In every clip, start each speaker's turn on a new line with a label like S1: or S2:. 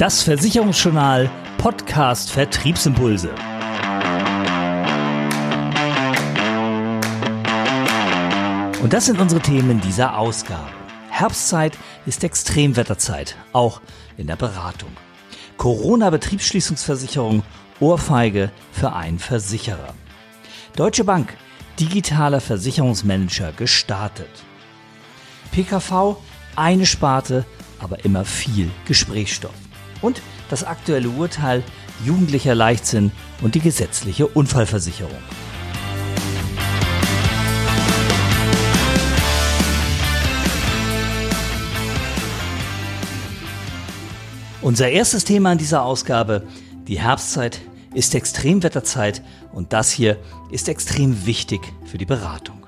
S1: Das Versicherungsjournal Podcast Vertriebsimpulse. Und das sind unsere Themen in dieser Ausgabe. Herbstzeit ist Extremwetterzeit, auch in der Beratung. Corona-Betriebsschließungsversicherung, Ohrfeige für einen Versicherer. Deutsche Bank, digitaler Versicherungsmanager gestartet. PKV, eine Sparte, aber immer viel Gesprächsstoff. Und das aktuelle Urteil, jugendlicher Leichtsinn und die gesetzliche Unfallversicherung. Unser erstes Thema in dieser Ausgabe, die Herbstzeit, ist Extremwetterzeit und das hier ist extrem wichtig für die Beratung.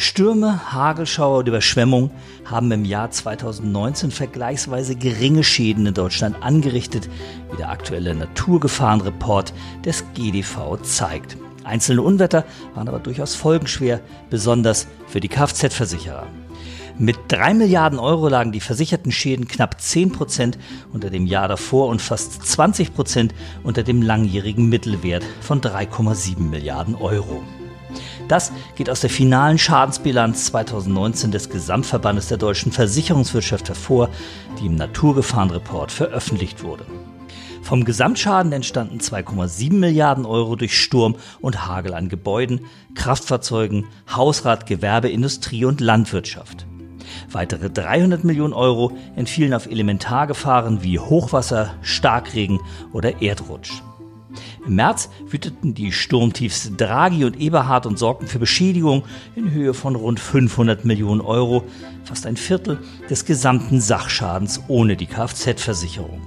S1: Stürme, Hagelschauer und Überschwemmung haben im Jahr 2019 vergleichsweise geringe Schäden in Deutschland angerichtet, wie der aktuelle Naturgefahrenreport des GDV zeigt. Einzelne Unwetter waren aber durchaus folgenschwer, besonders für die Kfz-Versicherer. Mit 3 Milliarden Euro lagen die versicherten Schäden knapp 10 Prozent unter dem Jahr davor und fast 20 Prozent unter dem langjährigen Mittelwert von 3,7 Milliarden Euro. Das geht aus der finalen Schadensbilanz 2019 des Gesamtverbandes der deutschen Versicherungswirtschaft hervor, die im Naturgefahrenreport veröffentlicht wurde. Vom Gesamtschaden entstanden 2,7 Milliarden Euro durch Sturm und Hagel an Gebäuden, Kraftfahrzeugen, Hausrat, Gewerbe, Industrie und Landwirtschaft. Weitere 300 Millionen Euro entfielen auf Elementargefahren wie Hochwasser, Starkregen oder Erdrutsch. Im März wüteten die Sturmtiefs Draghi und Eberhard und sorgten für Beschädigung in Höhe von rund 500 Millionen Euro, fast ein Viertel des gesamten Sachschadens ohne die Kfz-Versicherung.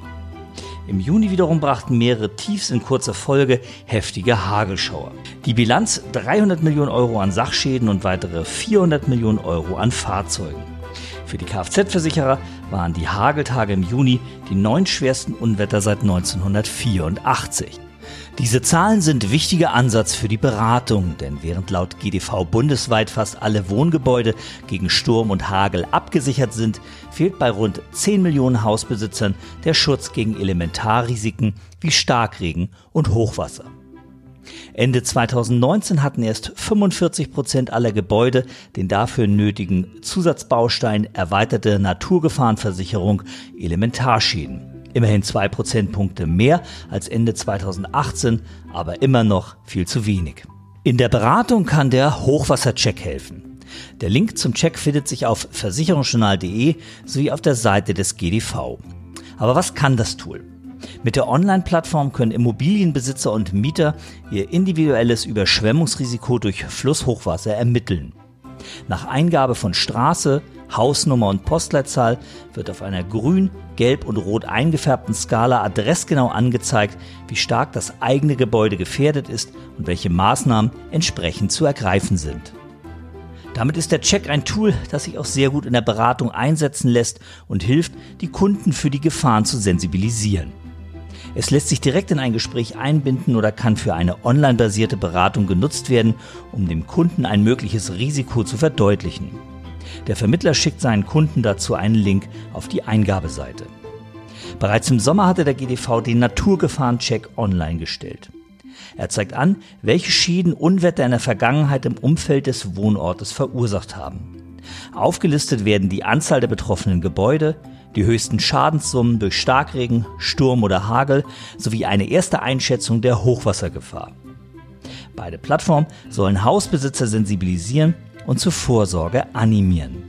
S1: Im Juni wiederum brachten mehrere Tiefs in kurzer Folge heftige Hagelschauer. Die Bilanz 300 Millionen Euro an Sachschäden und weitere 400 Millionen Euro an Fahrzeugen. Für die Kfz-Versicherer waren die Hageltage im Juni die neun schwersten Unwetter seit 1984. Diese Zahlen sind wichtiger Ansatz für die Beratung, denn während laut GDV bundesweit fast alle Wohngebäude gegen Sturm und Hagel abgesichert sind, fehlt bei rund 10 Millionen Hausbesitzern der Schutz gegen Elementarrisiken wie Starkregen und Hochwasser. Ende 2019 hatten erst 45 Prozent aller Gebäude den dafür nötigen Zusatzbaustein erweiterte Naturgefahrenversicherung Elementarschäden. Immerhin zwei Prozentpunkte mehr als Ende 2018, aber immer noch viel zu wenig. In der Beratung kann der Hochwassercheck helfen. Der Link zum Check findet sich auf versicherungsjournal.de sowie auf der Seite des GDV. Aber was kann das Tool? Mit der Online-Plattform können Immobilienbesitzer und Mieter ihr individuelles Überschwemmungsrisiko durch Flusshochwasser ermitteln. Nach Eingabe von Straße, Hausnummer und Postleitzahl wird auf einer grün, gelb und rot eingefärbten Skala adressgenau angezeigt, wie stark das eigene Gebäude gefährdet ist und welche Maßnahmen entsprechend zu ergreifen sind. Damit ist der Check ein Tool, das sich auch sehr gut in der Beratung einsetzen lässt und hilft, die Kunden für die Gefahren zu sensibilisieren. Es lässt sich direkt in ein Gespräch einbinden oder kann für eine online-basierte Beratung genutzt werden, um dem Kunden ein mögliches Risiko zu verdeutlichen. Der Vermittler schickt seinen Kunden dazu einen Link auf die Eingabeseite. Bereits im Sommer hatte der GDV den Naturgefahrencheck online gestellt. Er zeigt an, welche Schäden Unwetter in der Vergangenheit im Umfeld des Wohnortes verursacht haben. Aufgelistet werden die Anzahl der betroffenen Gebäude, die höchsten Schadenssummen durch Starkregen, Sturm oder Hagel sowie eine erste Einschätzung der Hochwassergefahr. Beide Plattformen sollen Hausbesitzer sensibilisieren und zur Vorsorge animieren.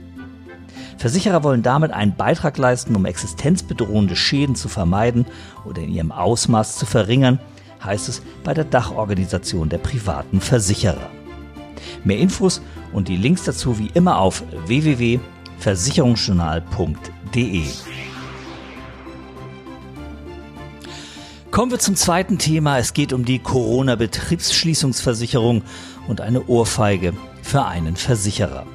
S1: Versicherer wollen damit einen Beitrag leisten, um existenzbedrohende Schäden zu vermeiden oder in ihrem Ausmaß zu verringern, heißt es bei der Dachorganisation der privaten Versicherer. Mehr Infos und die Links dazu wie immer auf www.versicherungsjournal.de. Kommen wir zum zweiten Thema. Es geht um die Corona-Betriebsschließungsversicherung und eine Ohrfeige für einen Versicherer.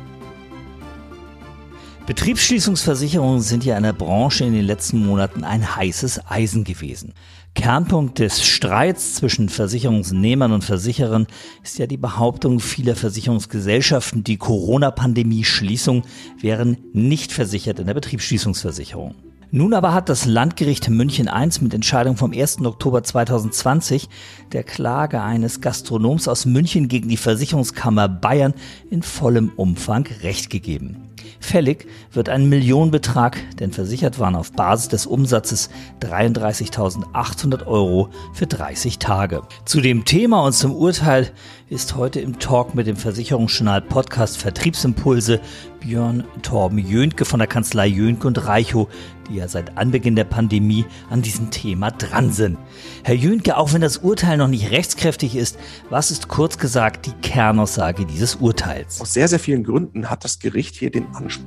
S1: Betriebsschließungsversicherungen sind ja in der Branche in den letzten Monaten ein heißes Eisen gewesen. Kernpunkt des Streits zwischen Versicherungsnehmern und Versicherern ist ja die Behauptung vieler Versicherungsgesellschaften, die Corona-Pandemie-Schließung wären nicht versichert in der Betriebsschließungsversicherung. Nun aber hat das Landgericht München I mit Entscheidung vom 1. Oktober 2020 der Klage eines Gastronoms aus München gegen die Versicherungskammer Bayern in vollem Umfang Recht gegeben. Fällig wird ein Millionenbetrag, denn versichert waren auf Basis des Umsatzes 33.800 Euro für 30 Tage. Zu dem Thema und zum Urteil ist heute im Talk mit dem Versicherungsjournal Podcast Vertriebsimpulse Björn Torben Jönke von der Kanzlei Jönke und Reichow, die ja seit Anbeginn der Pandemie an diesem Thema dran sind. Herr Jönke, auch wenn das Urteil noch nicht rechtskräftig ist, was ist kurz gesagt die Kernaussage dieses Urteils?
S2: Aus sehr, sehr vielen Gründen hat das Gericht hier den Anspruch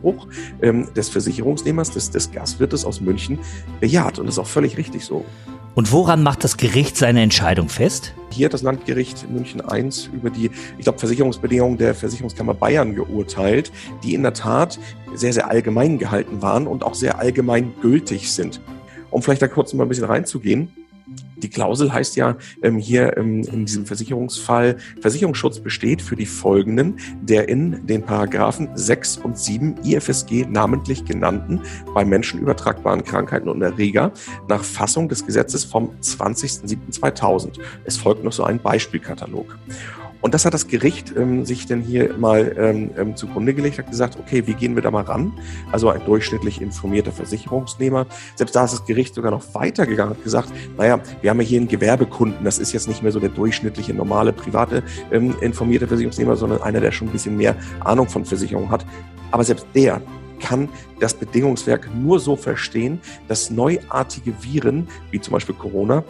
S2: ähm, des Versicherungsnehmers, des, des Gastwirtes aus München bejaht. Und das ist auch völlig richtig so.
S1: Und woran macht das Gericht seine Entscheidung fest?
S2: Hier hat das Landgericht München I über die, ich glaube, Versicherungsbedingungen der Versicherungskammer Bayern geurteilt, die in der Tat sehr, sehr allgemein gehalten waren und auch sehr allgemein gültig sind. Um vielleicht da kurz mal ein bisschen reinzugehen. Die Klausel heißt ja ähm, hier ähm, in diesem Versicherungsfall, Versicherungsschutz besteht für die folgenden der in den Paragraphen 6 und 7 IFSG namentlich genannten bei Menschen übertragbaren Krankheiten und Erreger nach Fassung des Gesetzes vom 20.07.2000. Es folgt noch so ein Beispielkatalog. Und das hat das Gericht ähm, sich denn hier mal ähm, ähm, zugrunde gelegt, hat gesagt, okay, wie gehen wir da mal ran? Also ein durchschnittlich informierter Versicherungsnehmer. Selbst da ist das Gericht sogar noch weitergegangen und gesagt, naja, wir haben ja hier einen Gewerbekunden, das ist jetzt nicht mehr so der durchschnittliche, normale, private ähm, informierte Versicherungsnehmer, sondern einer, der schon ein bisschen mehr Ahnung von Versicherung hat. Aber selbst der kann das Bedingungswerk nur so verstehen, dass neuartige Viren, wie zum Beispiel Corona,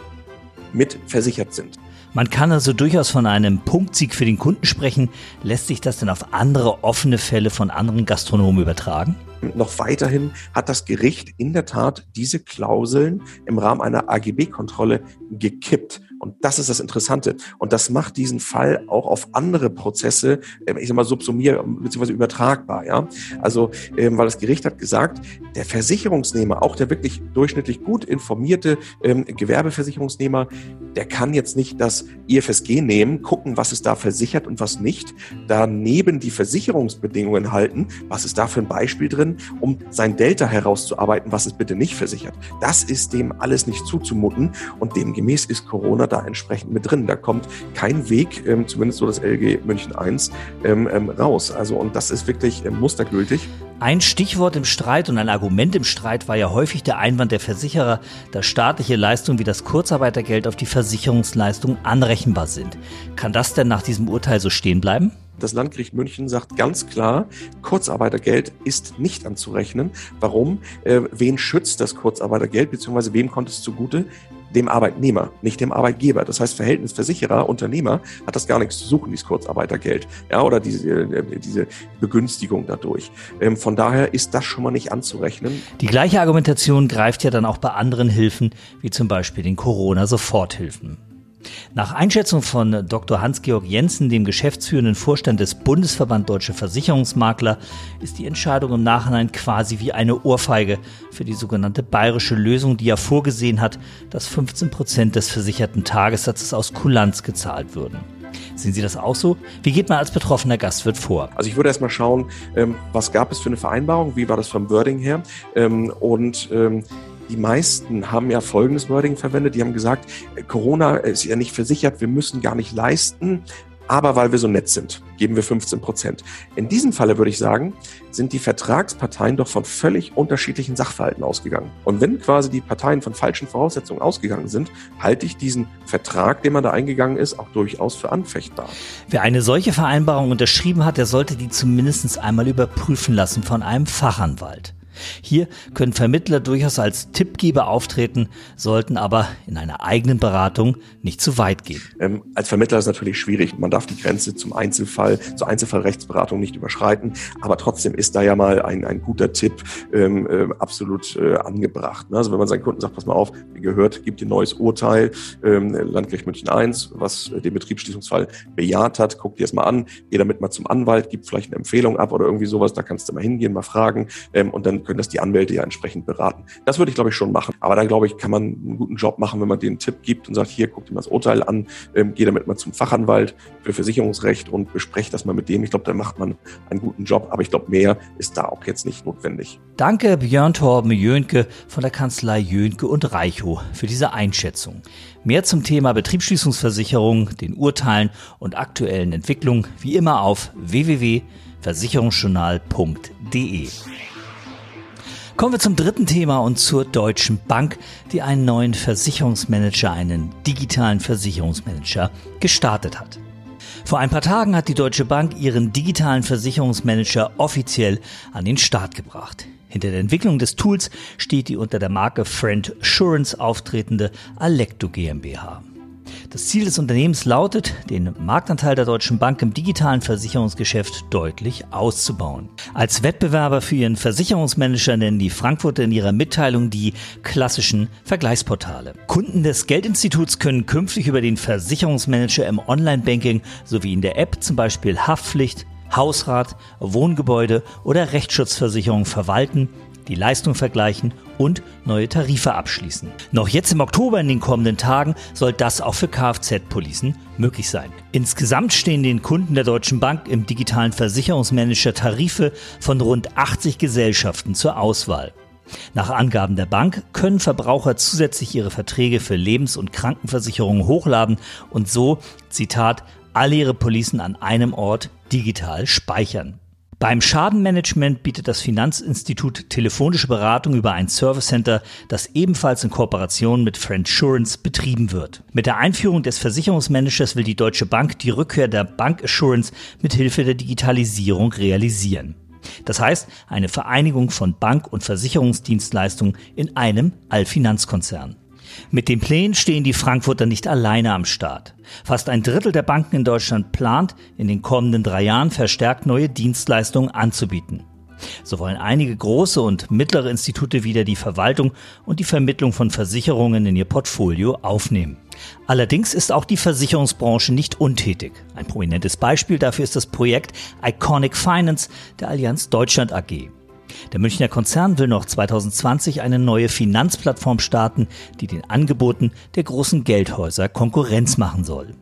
S2: mit versichert sind.
S1: Man kann also durchaus von einem Punktsieg für den Kunden sprechen. Lässt sich das denn auf andere offene Fälle von anderen Gastronomen übertragen?
S2: Noch weiterhin hat das Gericht in der Tat diese Klauseln im Rahmen einer AGB-Kontrolle gekippt. Und das ist das Interessante. Und das macht diesen Fall auch auf andere Prozesse, ähm, ich sag mal, subsumier- bzw. übertragbar. Ja? Also, ähm, weil das Gericht hat gesagt, der Versicherungsnehmer, auch der wirklich durchschnittlich gut informierte ähm, Gewerbeversicherungsnehmer, der kann jetzt nicht das IFSG nehmen, gucken, was ist da versichert und was nicht, daneben die Versicherungsbedingungen halten, was ist da für ein Beispiel drin, um sein Delta herauszuarbeiten, was ist bitte nicht versichert. Das ist dem alles nicht zuzumuten und demgemäß ist Corona da entsprechend mit drin. Da kommt kein Weg, ähm, zumindest so das LG München 1, ähm, ähm, raus. Also und das ist wirklich ähm, mustergültig.
S1: Ein Stichwort im Streit und ein Argument im Streit war ja häufig der Einwand der Versicherer, dass staatliche Leistungen wie das Kurzarbeitergeld auf die Versicherungsleistung anrechenbar sind. Kann das denn nach diesem Urteil so stehen bleiben?
S2: Das Landgericht München sagt ganz klar, Kurzarbeitergeld ist nicht anzurechnen. Warum? Äh, wen schützt das Kurzarbeitergeld, beziehungsweise wem kommt es zugute? Dem Arbeitnehmer, nicht dem Arbeitgeber. Das heißt, Verhältnisversicherer, Unternehmer hat das gar nichts zu suchen, dieses Kurzarbeitergeld, ja, oder diese, äh, diese Begünstigung dadurch. Ähm, von daher ist das schon mal nicht anzurechnen.
S1: Die gleiche Argumentation greift ja dann auch bei anderen Hilfen, wie zum Beispiel den Corona-Soforthilfen. Nach Einschätzung von Dr. Hans-Georg Jensen, dem geschäftsführenden Vorstand des Bundesverband Deutsche Versicherungsmakler, ist die Entscheidung im Nachhinein quasi wie eine Ohrfeige für die sogenannte bayerische Lösung, die ja vorgesehen hat, dass 15 Prozent des versicherten Tagessatzes aus Kulanz gezahlt würden. Sehen Sie das auch so? Wie geht man als betroffener Gastwirt vor?
S2: Also ich würde erstmal schauen, ähm, was gab es für eine Vereinbarung, wie war das vom Wording her ähm, und ähm, die meisten haben ja folgendes Wording verwendet. Die haben gesagt, Corona ist ja nicht versichert, wir müssen gar nicht leisten, aber weil wir so nett sind, geben wir 15 Prozent. In diesem Falle würde ich sagen, sind die Vertragsparteien doch von völlig unterschiedlichen Sachverhalten ausgegangen. Und wenn quasi die Parteien von falschen Voraussetzungen ausgegangen sind, halte ich diesen Vertrag, den man da eingegangen ist, auch durchaus für anfechtbar.
S1: Wer eine solche Vereinbarung unterschrieben hat, der sollte die zumindest einmal überprüfen lassen von einem Fachanwalt. Hier können Vermittler durchaus als Tippgeber auftreten, sollten aber in einer eigenen Beratung nicht zu weit gehen.
S2: Ähm, als Vermittler ist es natürlich schwierig. Man darf die Grenze zum Einzelfall, zur Einzelfallrechtsberatung nicht überschreiten. Aber trotzdem ist da ja mal ein, ein guter Tipp ähm, äh, absolut äh, angebracht. Ne? Also wenn man seinen Kunden sagt, pass mal auf, wie gehört, gibt dir neues Urteil, ähm, Landgericht München I, was den Betriebsschließungsfall bejaht hat, guck dir das mal an, geh damit mal zum Anwalt, gib vielleicht eine Empfehlung ab oder irgendwie sowas, da kannst du mal hingehen, mal fragen ähm, und dann können das die Anwälte ja entsprechend beraten. Das würde ich, glaube ich, schon machen. Aber da, glaube ich, kann man einen guten Job machen, wenn man den Tipp gibt und sagt, hier, guck dir mal das Urteil an, ähm, geh damit mal zum Fachanwalt für Versicherungsrecht und bespreche das mal mit dem. Ich glaube, da macht man einen guten Job. Aber ich glaube, mehr ist da auch jetzt nicht notwendig.
S1: Danke, Björn Torben Jönke von der Kanzlei Jönke und Reichow für diese Einschätzung. Mehr zum Thema Betriebsschließungsversicherung, den Urteilen und aktuellen Entwicklungen wie immer auf www.versicherungsjournal.de. Kommen wir zum dritten Thema und zur Deutschen Bank, die einen neuen Versicherungsmanager, einen digitalen Versicherungsmanager gestartet hat. Vor ein paar Tagen hat die Deutsche Bank ihren digitalen Versicherungsmanager offiziell an den Start gebracht. Hinter der Entwicklung des Tools steht die unter der Marke Friend Assurance auftretende Alecto GmbH. Das Ziel des Unternehmens lautet, den Marktanteil der Deutschen Bank im digitalen Versicherungsgeschäft deutlich auszubauen. Als Wettbewerber für ihren Versicherungsmanager nennen die Frankfurter in ihrer Mitteilung die klassischen Vergleichsportale. Kunden des Geldinstituts können künftig über den Versicherungsmanager im Online-Banking sowie in der App zum Beispiel Haftpflicht, Hausrat, Wohngebäude oder Rechtsschutzversicherung verwalten, die Leistung vergleichen und neue Tarife abschließen. Noch jetzt im Oktober in den kommenden Tagen soll das auch für Kfz-Policen möglich sein. Insgesamt stehen den Kunden der Deutschen Bank im digitalen Versicherungsmanager Tarife von rund 80 Gesellschaften zur Auswahl. Nach Angaben der Bank können Verbraucher zusätzlich ihre Verträge für Lebens- und Krankenversicherungen hochladen und so, Zitat, alle ihre Policen an einem Ort digital speichern. Beim Schadenmanagement bietet das Finanzinstitut telefonische Beratung über ein Service Center, das ebenfalls in Kooperation mit Friendsurance betrieben wird. Mit der Einführung des Versicherungsmanagers will die Deutsche Bank die Rückkehr der Bank Assurance mit Hilfe der Digitalisierung realisieren. Das heißt, eine Vereinigung von Bank- und Versicherungsdienstleistungen in einem Allfinanzkonzern. Mit den Plänen stehen die Frankfurter nicht alleine am Start. Fast ein Drittel der Banken in Deutschland plant, in den kommenden drei Jahren verstärkt neue Dienstleistungen anzubieten. So wollen einige große und mittlere Institute wieder die Verwaltung und die Vermittlung von Versicherungen in ihr Portfolio aufnehmen. Allerdings ist auch die Versicherungsbranche nicht untätig. Ein prominentes Beispiel dafür ist das Projekt Iconic Finance der Allianz Deutschland AG. Der Münchner Konzern will noch 2020 eine neue Finanzplattform starten, die den Angeboten der großen Geldhäuser Konkurrenz machen soll.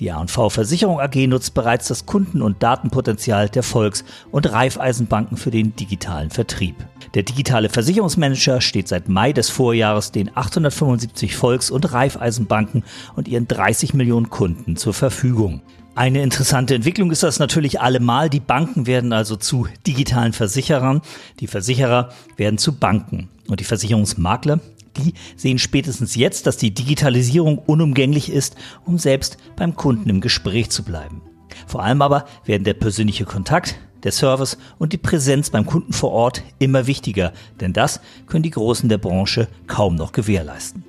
S1: Die A&V Versicherung AG nutzt bereits das Kunden- und Datenpotenzial der Volks- und Raiffeisenbanken für den digitalen Vertrieb. Der digitale Versicherungsmanager steht seit Mai des Vorjahres den 875 Volks- und Raiffeisenbanken und ihren 30 Millionen Kunden zur Verfügung. Eine interessante Entwicklung ist das natürlich allemal. Die Banken werden also zu digitalen Versicherern, die Versicherer werden zu Banken und die Versicherungsmakler, die sehen spätestens jetzt, dass die Digitalisierung unumgänglich ist, um selbst beim Kunden im Gespräch zu bleiben. Vor allem aber werden der persönliche Kontakt, der Service und die Präsenz beim Kunden vor Ort immer wichtiger, denn das können die Großen der Branche kaum noch gewährleisten.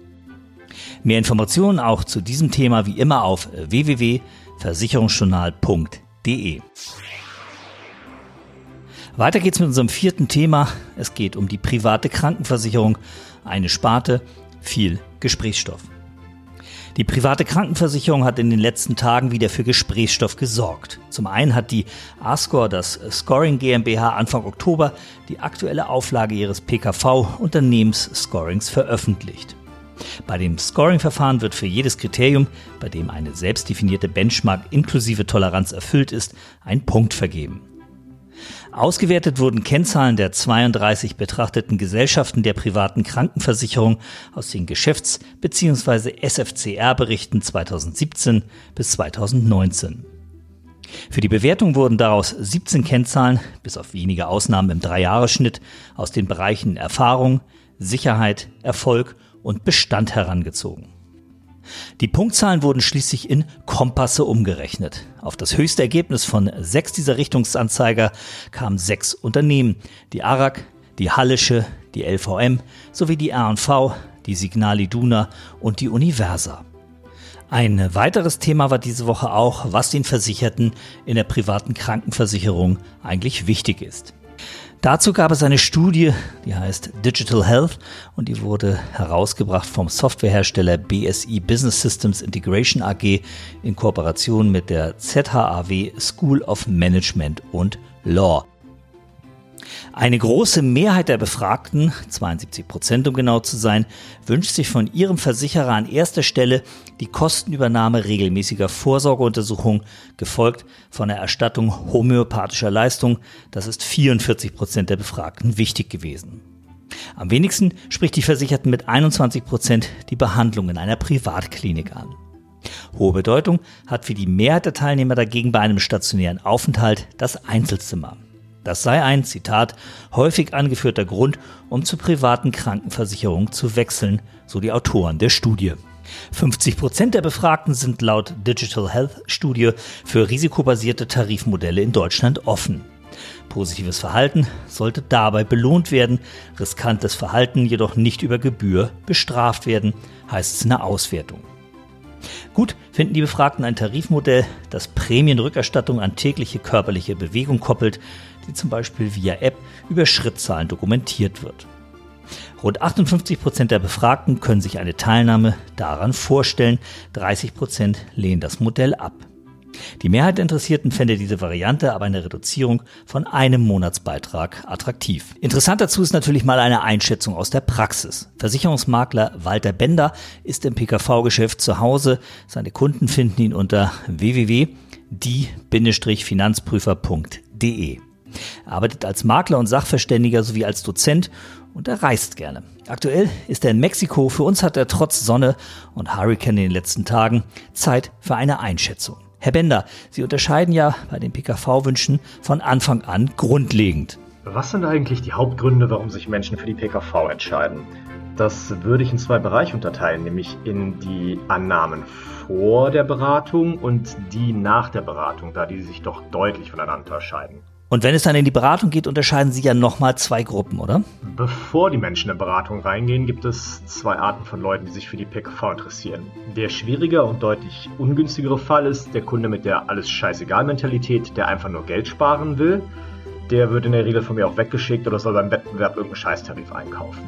S1: Mehr Informationen auch zu diesem Thema wie immer auf www versicherungsjournal.de. Weiter geht's mit unserem vierten Thema. Es geht um die private Krankenversicherung, eine Sparte, viel Gesprächsstoff. Die private Krankenversicherung hat in den letzten Tagen wieder für Gesprächsstoff gesorgt. Zum einen hat die Ascor, das Scoring GmbH, Anfang Oktober die aktuelle Auflage ihres PKV-Unternehmensscorings veröffentlicht. Bei dem Scoring-Verfahren wird für jedes Kriterium, bei dem eine selbstdefinierte Benchmark inklusive Toleranz erfüllt ist, ein Punkt vergeben. Ausgewertet wurden Kennzahlen der 32 betrachteten Gesellschaften der privaten Krankenversicherung aus den Geschäfts- bzw. SFCR-Berichten 2017 bis 2019. Für die Bewertung wurden daraus 17 Kennzahlen, bis auf wenige Ausnahmen im Dreijahresschnitt, aus den Bereichen Erfahrung, Sicherheit, Erfolg und Bestand herangezogen. Die Punktzahlen wurden schließlich in Kompasse umgerechnet. Auf das höchste Ergebnis von sechs dieser Richtungsanzeiger kamen sechs Unternehmen. Die ARAG, die Hallische, die LVM sowie die R&V, die Signal Iduna und die Universa. Ein weiteres Thema war diese Woche auch, was den Versicherten in der privaten Krankenversicherung eigentlich wichtig ist. Dazu gab es eine Studie, die heißt Digital Health und die wurde herausgebracht vom Softwarehersteller BSI Business Systems Integration AG in Kooperation mit der ZHAW School of Management und Law. Eine große Mehrheit der Befragten, 72 Prozent um genau zu sein, wünscht sich von ihrem Versicherer an erster Stelle die Kostenübernahme regelmäßiger Vorsorgeuntersuchungen, gefolgt von der Erstattung homöopathischer Leistung. Das ist 44 Prozent der Befragten wichtig gewesen. Am wenigsten spricht die Versicherten mit 21 Prozent die Behandlung in einer Privatklinik an. Hohe Bedeutung hat für die Mehrheit der Teilnehmer dagegen bei einem stationären Aufenthalt das Einzelzimmer. Das sei ein, Zitat, häufig angeführter Grund, um zur privaten Krankenversicherung zu wechseln, so die Autoren der Studie. 50 Prozent der Befragten sind laut Digital Health Studie für risikobasierte Tarifmodelle in Deutschland offen. Positives Verhalten sollte dabei belohnt werden, riskantes Verhalten jedoch nicht über Gebühr bestraft werden, heißt es in der Auswertung. Gut finden die Befragten ein Tarifmodell, das Prämienrückerstattung an tägliche körperliche Bewegung koppelt, die zum Beispiel via App über Schrittzahlen dokumentiert wird. Rund 58 Prozent der Befragten können sich eine Teilnahme daran vorstellen, 30 Prozent lehnen das Modell ab. Die Mehrheit der Interessierten fände diese Variante aber eine Reduzierung von einem Monatsbeitrag attraktiv. Interessant dazu ist natürlich mal eine Einschätzung aus der Praxis. Versicherungsmakler Walter Bender ist im PKV-Geschäft zu Hause. Seine Kunden finden ihn unter www.die-finanzprüfer.de. Er arbeitet als Makler und Sachverständiger sowie als Dozent und er reist gerne. Aktuell ist er in Mexiko. Für uns hat er trotz Sonne und Hurricane in den letzten Tagen Zeit für eine Einschätzung. Herr Bender, Sie unterscheiden ja bei den PKV-Wünschen von Anfang an grundlegend.
S3: Was sind eigentlich die Hauptgründe, warum sich Menschen für die PKV entscheiden? Das würde ich in zwei Bereiche unterteilen, nämlich in die Annahmen vor der Beratung und die nach der Beratung, da die sich doch deutlich voneinander unterscheiden.
S1: Und wenn es dann in die Beratung geht, unterscheiden Sie ja nochmal zwei Gruppen, oder?
S3: Bevor die Menschen in Beratung reingehen, gibt es zwei Arten von Leuten, die sich für die PKV interessieren. Der schwierige und deutlich ungünstigere Fall ist der Kunde mit der alles scheißegal Mentalität, der einfach nur Geld sparen will. Der wird in der Regel von mir auch weggeschickt oder soll beim Wettbewerb irgendeinen Scheißtarif einkaufen.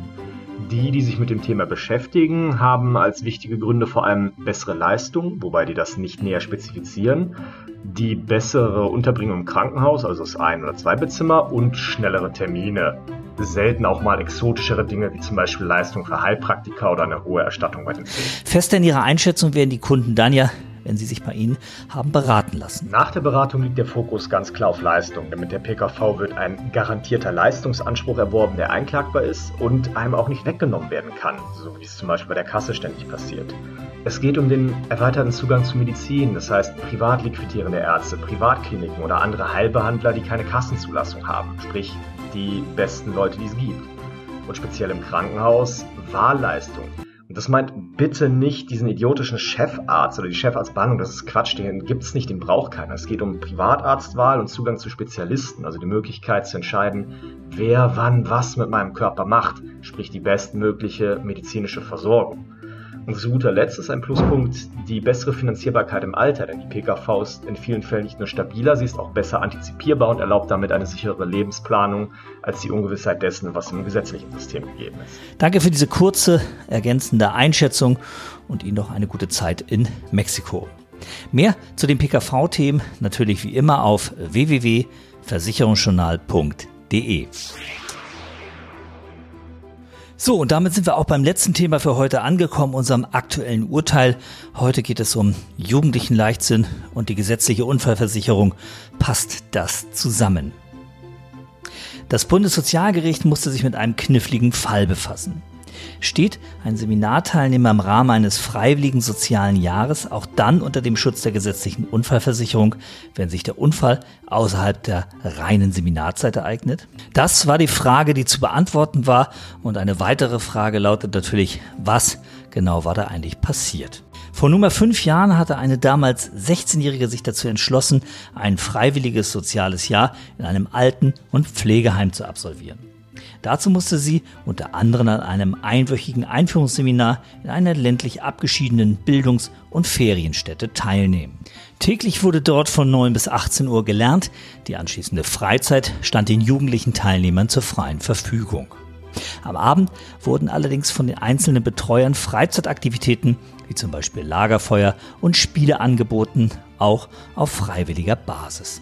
S3: Die, die sich mit dem Thema beschäftigen, haben als wichtige Gründe vor allem bessere Leistung, wobei die das nicht näher spezifizieren, die bessere Unterbringung im Krankenhaus, also das Ein- oder Zweibettzimmer und schnellere Termine. Selten auch mal exotischere Dinge wie zum Beispiel Leistung für Heilpraktiker oder eine hohe Erstattung bei den.
S1: Fest in Ihrer Einschätzung werden die Kunden dann ja wenn sie sich bei Ihnen haben beraten lassen.
S3: Nach der Beratung liegt der Fokus ganz klar auf Leistung, denn mit der PKV wird ein garantierter Leistungsanspruch erworben, der einklagbar ist und einem auch nicht weggenommen werden kann, so wie es zum Beispiel bei der Kasse ständig passiert. Es geht um den erweiterten Zugang zu Medizin, das heißt privat liquidierende Ärzte, Privatkliniken oder andere Heilbehandler, die keine Kassenzulassung haben, sprich die besten Leute, die es gibt. Und speziell im Krankenhaus Wahlleistung. Das meint bitte nicht diesen idiotischen Chefarzt oder die Chefarztbehandlung, das ist Quatsch, den gibt es nicht, den braucht keiner. Es geht um Privatarztwahl und Zugang zu Spezialisten, also die Möglichkeit zu entscheiden, wer wann was mit meinem Körper macht, sprich die bestmögliche medizinische Versorgung. Und zu guter Letzt ist ein Pluspunkt die bessere Finanzierbarkeit im Alter, denn die PKV ist in vielen Fällen nicht nur stabiler, sie ist auch besser antizipierbar und erlaubt damit eine sichere Lebensplanung als die Ungewissheit dessen, was im gesetzlichen System gegeben ist.
S1: Danke für diese kurze, ergänzende Einschätzung und Ihnen noch eine gute Zeit in Mexiko. Mehr zu den PKV-Themen natürlich wie immer auf www.versicherungsjournal.de. So, und damit sind wir auch beim letzten Thema für heute angekommen, unserem aktuellen Urteil. Heute geht es um jugendlichen Leichtsinn und die gesetzliche Unfallversicherung. Passt das zusammen? Das Bundessozialgericht musste sich mit einem kniffligen Fall befassen steht ein Seminarteilnehmer im Rahmen eines freiwilligen sozialen Jahres auch dann unter dem Schutz der gesetzlichen Unfallversicherung, wenn sich der Unfall außerhalb der reinen Seminarzeit ereignet? Das war die Frage, die zu beantworten war. Und eine weitere Frage lautet natürlich, was genau war da eigentlich passiert? Vor nunmehr fünf Jahren hatte eine damals 16-Jährige sich dazu entschlossen, ein freiwilliges soziales Jahr in einem Alten- und Pflegeheim zu absolvieren. Dazu musste sie unter anderem an einem einwöchigen Einführungsseminar in einer ländlich abgeschiedenen Bildungs- und Ferienstätte teilnehmen. Täglich wurde dort von 9 bis 18 Uhr gelernt, die anschließende Freizeit stand den jugendlichen Teilnehmern zur freien Verfügung. Am Abend wurden allerdings von den einzelnen Betreuern Freizeitaktivitäten wie zum Beispiel Lagerfeuer und Spiele angeboten, auch auf freiwilliger Basis.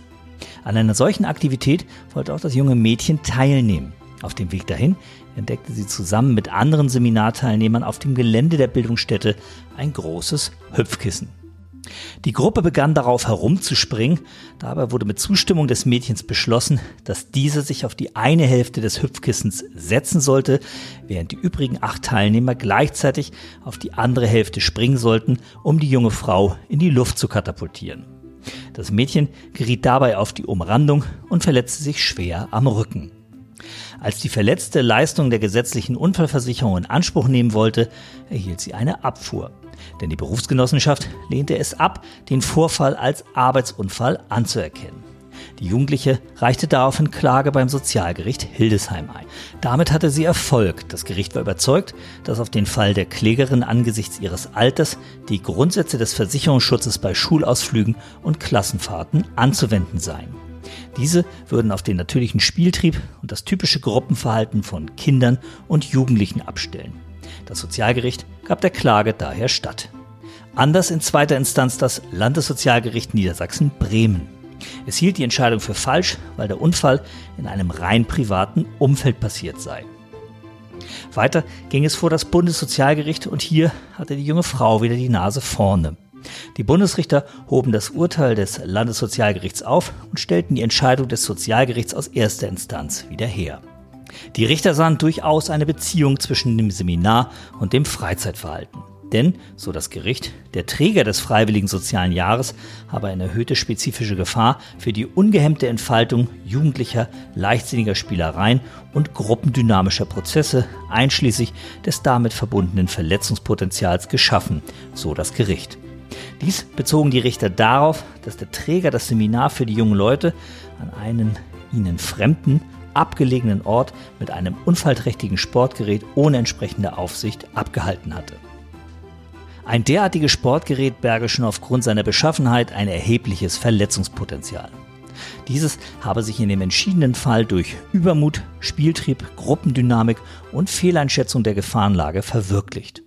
S1: An einer solchen Aktivität wollte auch das junge Mädchen teilnehmen. Auf dem Weg dahin entdeckte sie zusammen mit anderen Seminarteilnehmern auf dem Gelände der Bildungsstätte ein großes Hüpfkissen. Die Gruppe begann darauf herumzuspringen, dabei wurde mit Zustimmung des Mädchens beschlossen, dass diese sich auf die eine Hälfte des Hüpfkissens setzen sollte, während die übrigen acht Teilnehmer gleichzeitig auf die andere Hälfte springen sollten, um die junge Frau in die Luft zu katapultieren. Das Mädchen geriet dabei auf die Umrandung und verletzte sich schwer am Rücken. Als die Verletzte Leistung der gesetzlichen Unfallversicherung in Anspruch nehmen wollte, erhielt sie eine Abfuhr. Denn die Berufsgenossenschaft lehnte es ab, den Vorfall als Arbeitsunfall anzuerkennen. Die Jugendliche reichte daraufhin Klage beim Sozialgericht Hildesheim ein. Damit hatte sie Erfolg. Das Gericht war überzeugt, dass auf den Fall der Klägerin angesichts ihres Alters die Grundsätze des Versicherungsschutzes bei Schulausflügen und Klassenfahrten anzuwenden seien. Diese würden auf den natürlichen Spieltrieb und das typische Gruppenverhalten von Kindern und Jugendlichen abstellen. Das Sozialgericht gab der Klage daher statt. Anders in zweiter Instanz das Landessozialgericht Niedersachsen-Bremen. Es hielt die Entscheidung für falsch, weil der Unfall in einem rein privaten Umfeld passiert sei. Weiter ging es vor das Bundessozialgericht und hier hatte die junge Frau wieder die Nase vorne. Die Bundesrichter hoben das Urteil des Landessozialgerichts auf und stellten die Entscheidung des Sozialgerichts aus erster Instanz wieder her. Die Richter sahen durchaus eine Beziehung zwischen dem Seminar und dem Freizeitverhalten. Denn, so das Gericht, der Träger des freiwilligen sozialen Jahres habe eine erhöhte spezifische Gefahr für die ungehemmte Entfaltung jugendlicher, leichtsinniger Spielereien und gruppendynamischer Prozesse, einschließlich des damit verbundenen Verletzungspotenzials geschaffen, so das Gericht. Dies bezogen die Richter darauf, dass der Träger das Seminar für die jungen Leute an einen ihnen fremden, abgelegenen Ort mit einem unfallträchtigen Sportgerät ohne entsprechende Aufsicht abgehalten hatte. Ein derartiges Sportgerät berge schon aufgrund seiner Beschaffenheit ein erhebliches Verletzungspotenzial. Dieses habe sich in dem entschiedenen Fall durch Übermut, Spieltrieb, Gruppendynamik und Fehleinschätzung der Gefahrenlage verwirklicht.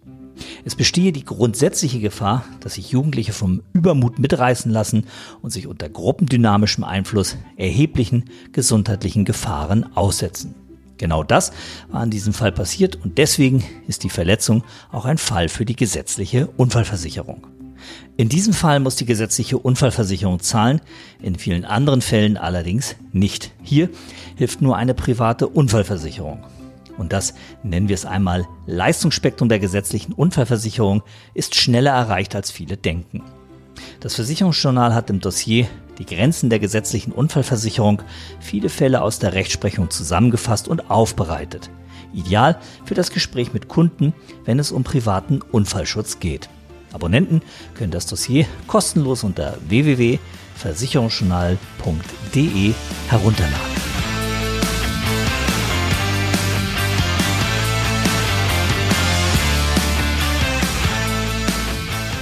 S1: Es bestehe die grundsätzliche Gefahr, dass sich Jugendliche vom Übermut mitreißen lassen und sich unter gruppendynamischem Einfluss erheblichen gesundheitlichen Gefahren aussetzen. Genau das war in diesem Fall passiert und deswegen ist die Verletzung auch ein Fall für die gesetzliche Unfallversicherung. In diesem Fall muss die gesetzliche Unfallversicherung zahlen, in vielen anderen Fällen allerdings nicht. Hier hilft nur eine private Unfallversicherung. Und das, nennen wir es einmal, Leistungsspektrum der gesetzlichen Unfallversicherung ist schneller erreicht, als viele denken. Das Versicherungsjournal hat im Dossier die Grenzen der gesetzlichen Unfallversicherung viele Fälle aus der Rechtsprechung zusammengefasst und aufbereitet. Ideal für das Gespräch mit Kunden, wenn es um privaten Unfallschutz geht. Abonnenten können das Dossier kostenlos unter www.versicherungsjournal.de herunterladen.